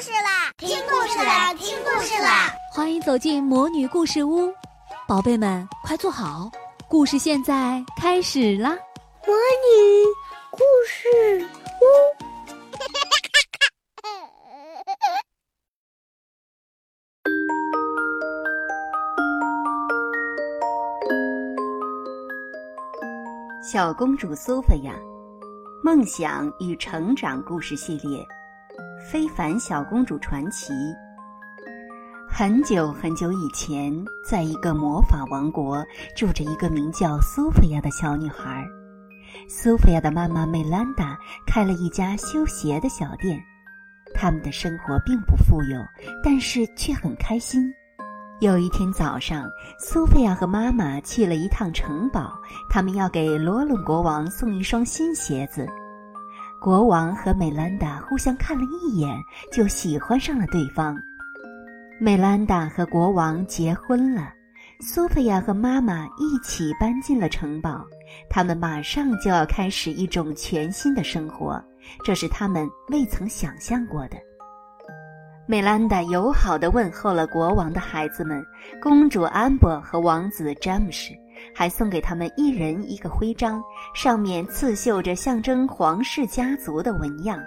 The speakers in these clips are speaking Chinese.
事啦！听故事啦！听故事啦！欢迎走进魔女故事屋，宝贝们快坐好，故事现在开始啦！魔女故事屋，小公主苏菲亚，梦想与成长故事系列。非凡小公主传奇。很久很久以前，在一个魔法王国，住着一个名叫苏菲亚的小女孩。苏菲亚的妈妈梅兰达开了一家修鞋的小店。他们的生活并不富有，但是却很开心。有一天早上，苏菲亚和妈妈去了一趟城堡，他们要给罗伦国王送一双新鞋子。国王和美兰达互相看了一眼，就喜欢上了对方。美兰达和国王结婚了，苏菲亚和妈妈一起搬进了城堡。他们马上就要开始一种全新的生活，这是他们未曾想象过的。美兰达友好地问候了国王的孩子们，公主安博和王子詹姆士。还送给他们一人一个徽章，上面刺绣着象征皇室家族的纹样。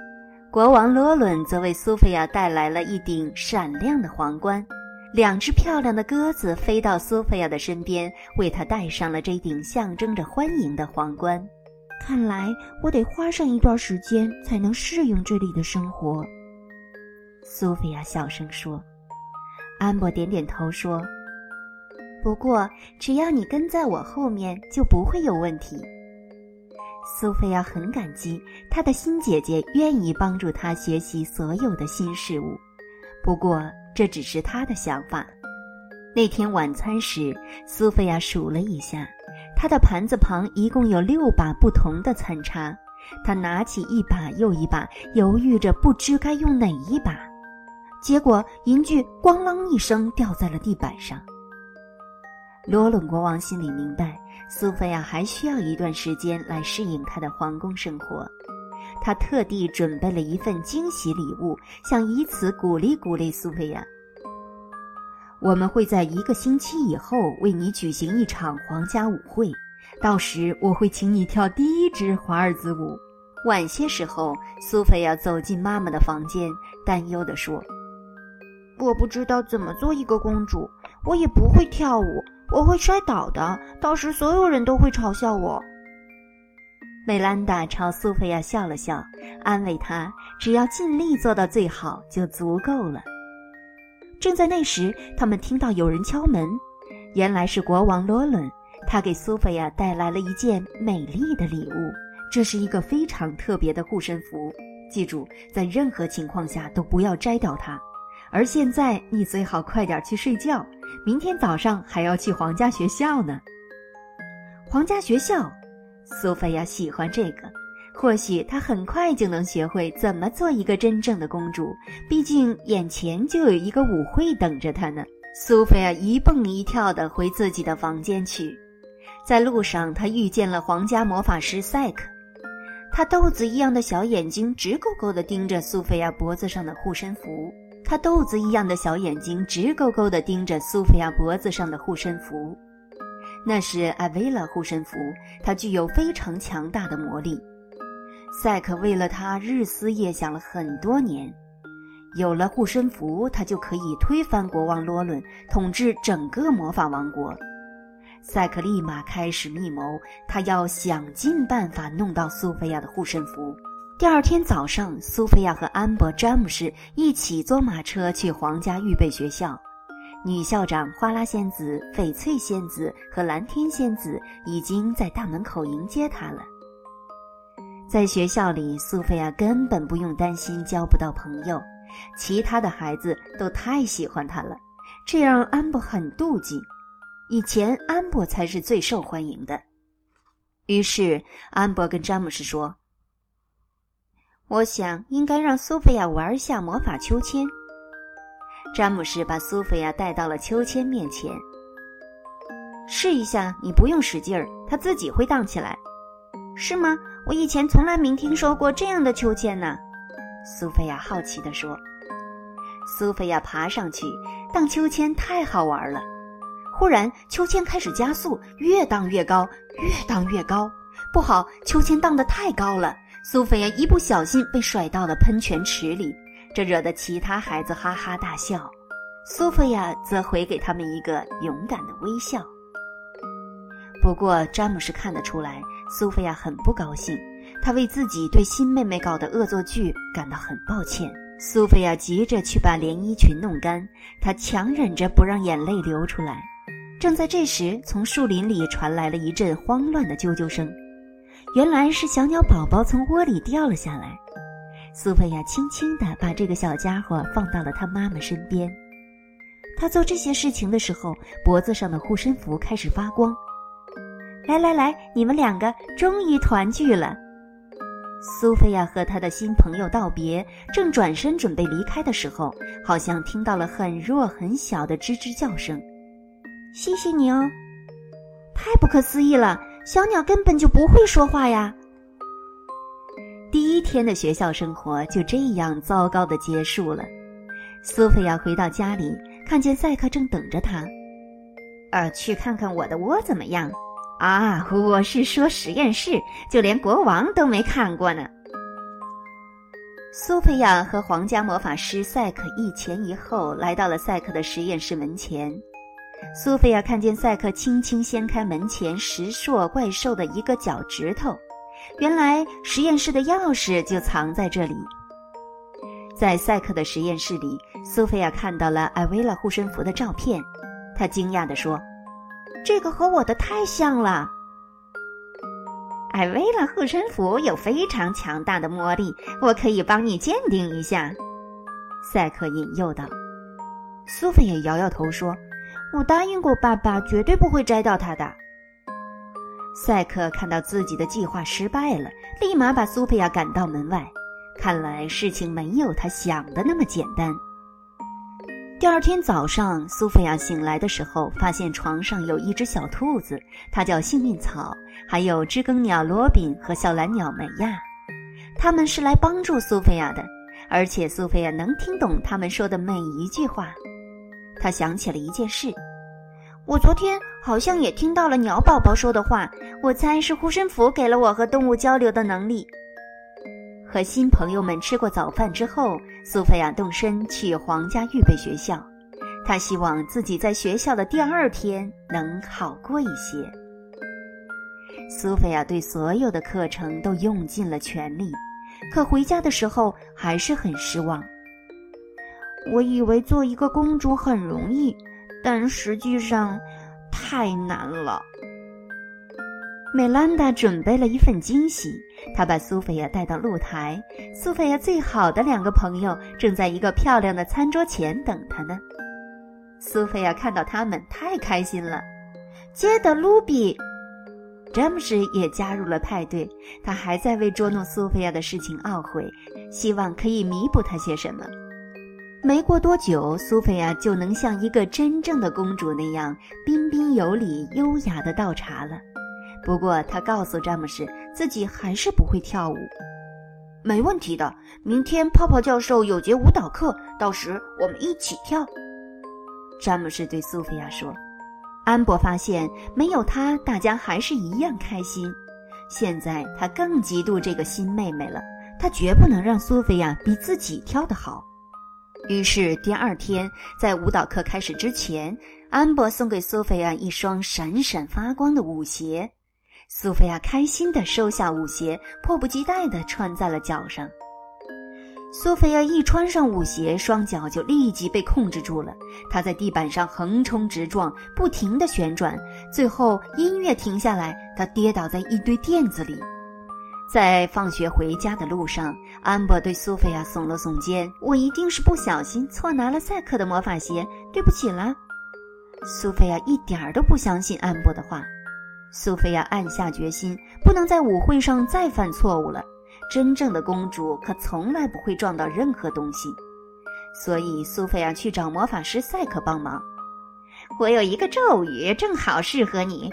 国王罗伦则为苏菲亚带来了一顶闪亮的皇冠。两只漂亮的鸽子飞到苏菲亚的身边，为她戴上了这顶象征着欢迎的皇冠。看来我得花上一段时间才能适应这里的生活。苏菲亚小声说。安博点点头说。不过，只要你跟在我后面，就不会有问题。苏菲亚很感激她的新姐姐愿意帮助她学习所有的新事物。不过，这只是她的想法。那天晚餐时，苏菲亚数了一下，她的盘子旁一共有六把不同的餐叉。她拿起一把又一把，犹豫着不知该用哪一把。结果，银具咣啷一声掉在了地板上。罗伦国王心里明白，苏菲亚还需要一段时间来适应她的皇宫生活。他特地准备了一份惊喜礼物，想以此鼓励鼓励苏菲亚。我们会在一个星期以后为你举行一场皇家舞会，到时我会请你跳第一支华尔兹舞。晚些时候，苏菲亚走进妈妈的房间，担忧地说：“我不知道怎么做一个公主，我也不会跳舞。”我会摔倒的，到时所有人都会嘲笑我。美兰达朝苏菲亚笑了笑，安慰她：“只要尽力做到最好就足够了。”正在那时，他们听到有人敲门，原来是国王罗伦。他给苏菲亚带来了一件美丽的礼物，这是一个非常特别的护身符。记住，在任何情况下都不要摘掉它。而现在，你最好快点去睡觉。明天早上还要去皇家学校呢。皇家学校，苏菲亚喜欢这个。或许她很快就能学会怎么做一个真正的公主。毕竟眼前就有一个舞会等着她呢。苏菲亚一蹦一跳的回自己的房间去。在路上，她遇见了皇家魔法师赛克。他豆子一样的小眼睛直勾勾的盯着苏菲亚脖子上的护身符。他豆子一样的小眼睛直勾勾地盯着苏菲亚脖子上的护身符，那是艾薇拉护身符，它具有非常强大的魔力。赛克为了它日思夜想了很多年，有了护身符，他就可以推翻国王罗伦，统治整个魔法王国。赛克立马开始密谋，他要想尽办法弄到苏菲亚的护身符。第二天早上，苏菲亚和安博、詹姆士一起坐马车去皇家预备学校。女校长花拉仙子、翡翠仙子和蓝天仙子已经在大门口迎接她了。在学校里，苏菲亚根本不用担心交不到朋友，其他的孩子都太喜欢她了，这让安博很妒忌。以前安博才是最受欢迎的。于是安博跟詹姆士说。我想应该让苏菲亚玩一下魔法秋千。詹姆士把苏菲亚带到了秋千面前，试一下，你不用使劲儿，它自己会荡起来，是吗？我以前从来没听说过这样的秋千呢。苏菲亚好奇地说：“苏菲亚爬上去荡秋千，太好玩了。忽然，秋千开始加速，越荡越高，越荡越高。不好，秋千荡得太高了，苏菲亚一不小心被甩到了喷泉池里，这惹得其他孩子哈哈大笑。苏菲亚则回给他们一个勇敢的微笑。不过，詹姆斯看得出来，苏菲亚很不高兴，他为自己对新妹妹搞的恶作剧感到很抱歉。苏菲亚急着去把连衣裙弄干，她强忍着不让眼泪流出来。正在这时，从树林里传来了一阵慌乱的啾啾声，原来是小鸟宝宝从窝里掉了下来。苏菲亚轻轻地把这个小家伙放到了他妈妈身边。他做这些事情的时候，脖子上的护身符开始发光。来来来，你们两个终于团聚了。苏菲亚和她的新朋友道别，正转身准备离开的时候，好像听到了很弱很小的吱吱叫声。谢谢你哦，太不可思议了！小鸟根本就不会说话呀。第一天的学校生活就这样糟糕的结束了。苏菲亚回到家里，看见赛克正等着她。呃，去看看我的窝怎么样？啊，我是说实验室，就连国王都没看过呢。苏菲亚和皇家魔法师赛克一前一后来到了赛克的实验室门前。苏菲亚看见赛克轻轻掀开门前石硕怪兽的一个脚趾头，原来实验室的钥匙就藏在这里。在赛克的实验室里，苏菲亚看到了艾薇拉护身符的照片，她惊讶地说：“这个和我的太像了。”艾薇拉护身符有非常强大的魔力，我可以帮你鉴定一下。”赛克引诱道。苏菲亚摇摇头说。我答应过爸爸，绝对不会摘掉它的。赛克看到自己的计划失败了，立马把苏菲亚赶到门外。看来事情没有他想的那么简单。第二天早上，苏菲亚醒来的时候，发现床上有一只小兔子，它叫幸运草，还有知更鸟罗宾和小蓝鸟梅亚。他们是来帮助苏菲亚的，而且苏菲亚能听懂他们说的每一句话。他想起了一件事，我昨天好像也听到了鸟宝宝说的话，我猜是护身符给了我和动物交流的能力。和新朋友们吃过早饭之后，苏菲亚动身去皇家预备学校，她希望自己在学校的第二天能好过一些。苏菲亚对所有的课程都用尽了全力，可回家的时候还是很失望。我以为做一个公主很容易，但实际上太难了。美兰达准备了一份惊喜，她把苏菲亚带到露台。苏菲亚最好的两个朋友正在一个漂亮的餐桌前等她呢。苏菲亚看到他们，太开心了。接着，卢比、詹姆斯也加入了派对。他还在为捉弄苏菲亚的事情懊悔，希望可以弥补他些什么。没过多久，苏菲亚就能像一个真正的公主那样彬彬有礼、优雅的倒茶了。不过，她告诉詹姆士，自己还是不会跳舞。没问题的，明天泡泡教授有节舞蹈课，到时我们一起跳。詹姆士对苏菲亚说：“安博发现，没有他，大家还是一样开心。现在他更嫉妒这个新妹妹了，他绝不能让苏菲亚比自己跳得好。”于是第二天，在舞蹈课开始之前，安博送给苏菲亚一双闪闪发光的舞鞋。苏菲亚开心地收下舞鞋，迫不及待地穿在了脚上。苏菲亚一穿上舞鞋，双脚就立即被控制住了。她在地板上横冲直撞，不停地旋转，最后音乐停下来，她跌倒在一堆垫子里。在放学回家的路上，安博对苏菲亚耸了耸肩：“我一定是不小心错拿了赛克的魔法鞋，对不起了。”苏菲亚一点儿都不相信安博的话。苏菲亚暗下决心，不能在舞会上再犯错误了。真正的公主可从来不会撞到任何东西，所以苏菲亚去找魔法师赛克帮忙。我有一个咒语，正好适合你。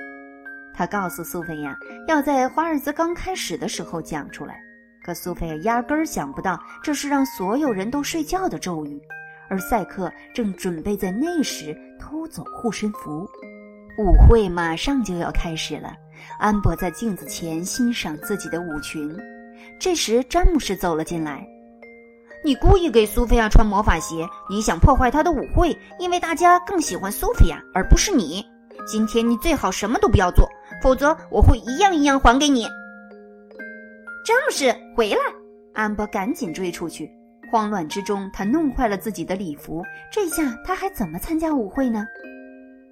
他告诉苏菲亚，要在华尔兹刚开始的时候讲出来。可苏菲亚压根儿想不到，这是让所有人都睡觉的咒语，而赛克正准备在那时偷走护身符。舞会马上就要开始了，安博在镜子前欣赏自己的舞裙。这时，詹姆士走了进来。你故意给苏菲亚穿魔法鞋，你想破坏她的舞会，因为大家更喜欢苏菲亚而不是你。今天你最好什么都不要做，否则我会一样一样还给你。詹姆士，回来！安博赶紧追出去，慌乱之中，他弄坏了自己的礼服。这下他还怎么参加舞会呢？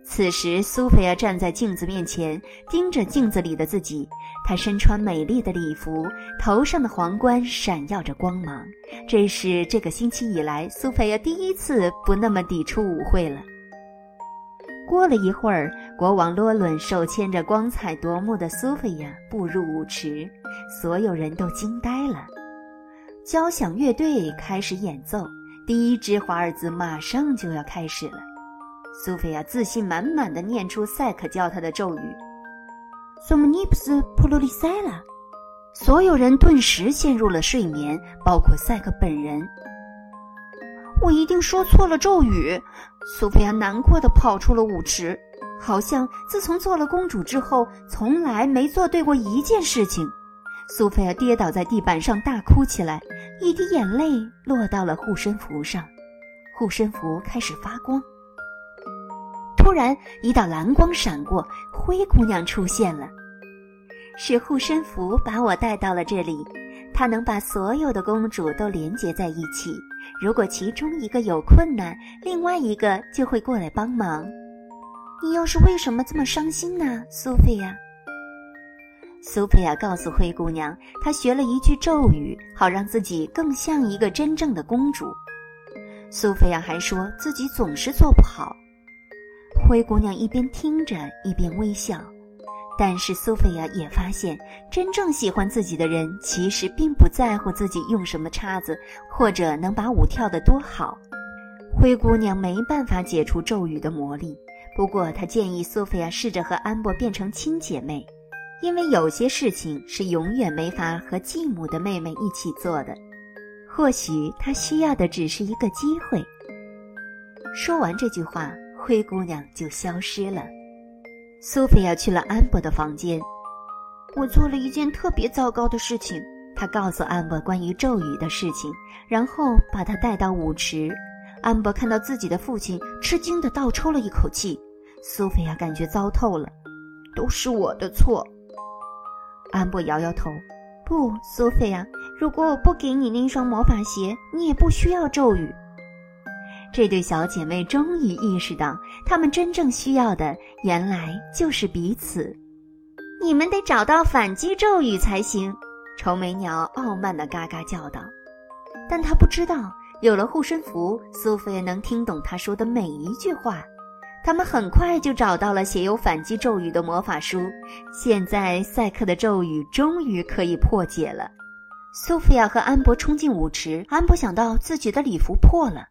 此时，苏菲亚站在镜子面前，盯着镜子里的自己。她身穿美丽的礼服，头上的皇冠闪耀着光芒。这是这个星期以来，苏菲亚第一次不那么抵触舞会了。过了一会儿，国王罗伦手牵着光彩夺目的苏菲亚步入舞池，所有人都惊呆了。交响乐队开始演奏，第一支华尔兹马上就要开始了。苏菲亚自信满满的念出赛克教她的咒语：“Somnipus p l u r i s e l a 所有人顿时陷入了睡眠，包括赛克本人。我一定说错了咒语。苏菲亚难过的跑出了舞池，好像自从做了公主之后，从来没做对过一件事情。苏菲亚跌倒在地板上，大哭起来，一滴眼泪落到了护身符上，护身符开始发光。突然，一道蓝光闪过，灰姑娘出现了。是护身符把我带到了这里，它能把所有的公主都连接在一起。如果其中一个有困难，另外一个就会过来帮忙。你又是为什么这么伤心呢，苏菲亚？苏菲亚告诉灰姑娘，她学了一句咒语，好让自己更像一个真正的公主。苏菲亚还说自己总是做不好。灰姑娘一边听着，一边微笑。但是苏菲亚也发现，真正喜欢自己的人，其实并不在乎自己用什么叉子，或者能把舞跳得多好。灰姑娘没办法解除咒语的魔力，不过她建议苏菲亚试着和安博变成亲姐妹，因为有些事情是永远没法和继母的妹妹一起做的。或许她需要的只是一个机会。说完这句话。灰姑娘就消失了。苏菲亚去了安博的房间。我做了一件特别糟糕的事情。她告诉安博关于咒语的事情，然后把他带到舞池。安博看到自己的父亲，吃惊地倒抽了一口气。苏菲亚感觉糟透了，都是我的错。安博摇摇头：“不，苏菲亚，如果我不给你那双魔法鞋，你也不需要咒语。”这对小姐妹终于意识到，她们真正需要的原来就是彼此。你们得找到反击咒语才行。丑眉鸟傲慢地嘎嘎叫道。但他不知道，有了护身符，苏菲能听懂他说的每一句话。他们很快就找到了写有反击咒语的魔法书。现在，赛克的咒语终于可以破解了。苏菲亚和安博冲进舞池，安博想到自己的礼服破了。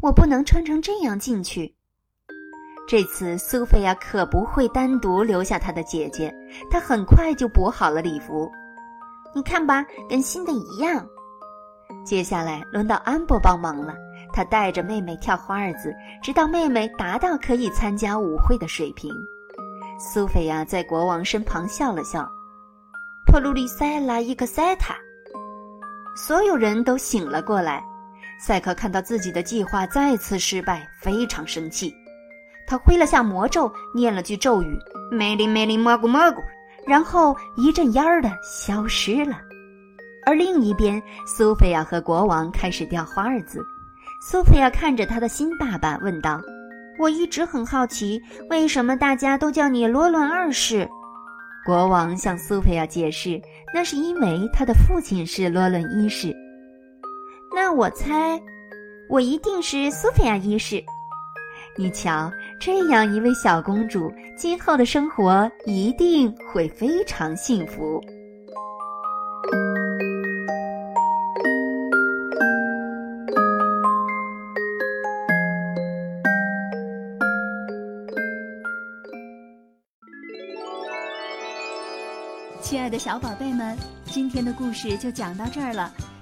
我不能穿成这样进去。这次苏菲亚可不会单独留下她的姐姐，她很快就补好了礼服。你看吧，跟新的一样。接下来轮到安博帮忙了，他带着妹妹跳华尔兹，直到妹妹达到可以参加舞会的水平。苏菲亚在国王身旁笑了笑。普鲁里塞拉伊克塞塔，所有人都醒了过来。赛克看到自己的计划再次失败，非常生气。他挥了下魔咒，念了句咒语“梅里梅里蘑菇蘑菇”，然后一阵烟儿的消失了。而另一边，苏菲亚和国王开始掉花儿子。苏菲亚看着他的新爸爸，问道：“我一直很好奇，为什么大家都叫你罗伦二世？”国王向苏菲亚解释：“那是因为他的父亲是罗伦一世。”那我猜，我一定是苏菲亚一世。你瞧，这样一位小公主，今后的生活一定会非常幸福。亲爱的小宝贝们，今天的故事就讲到这儿了。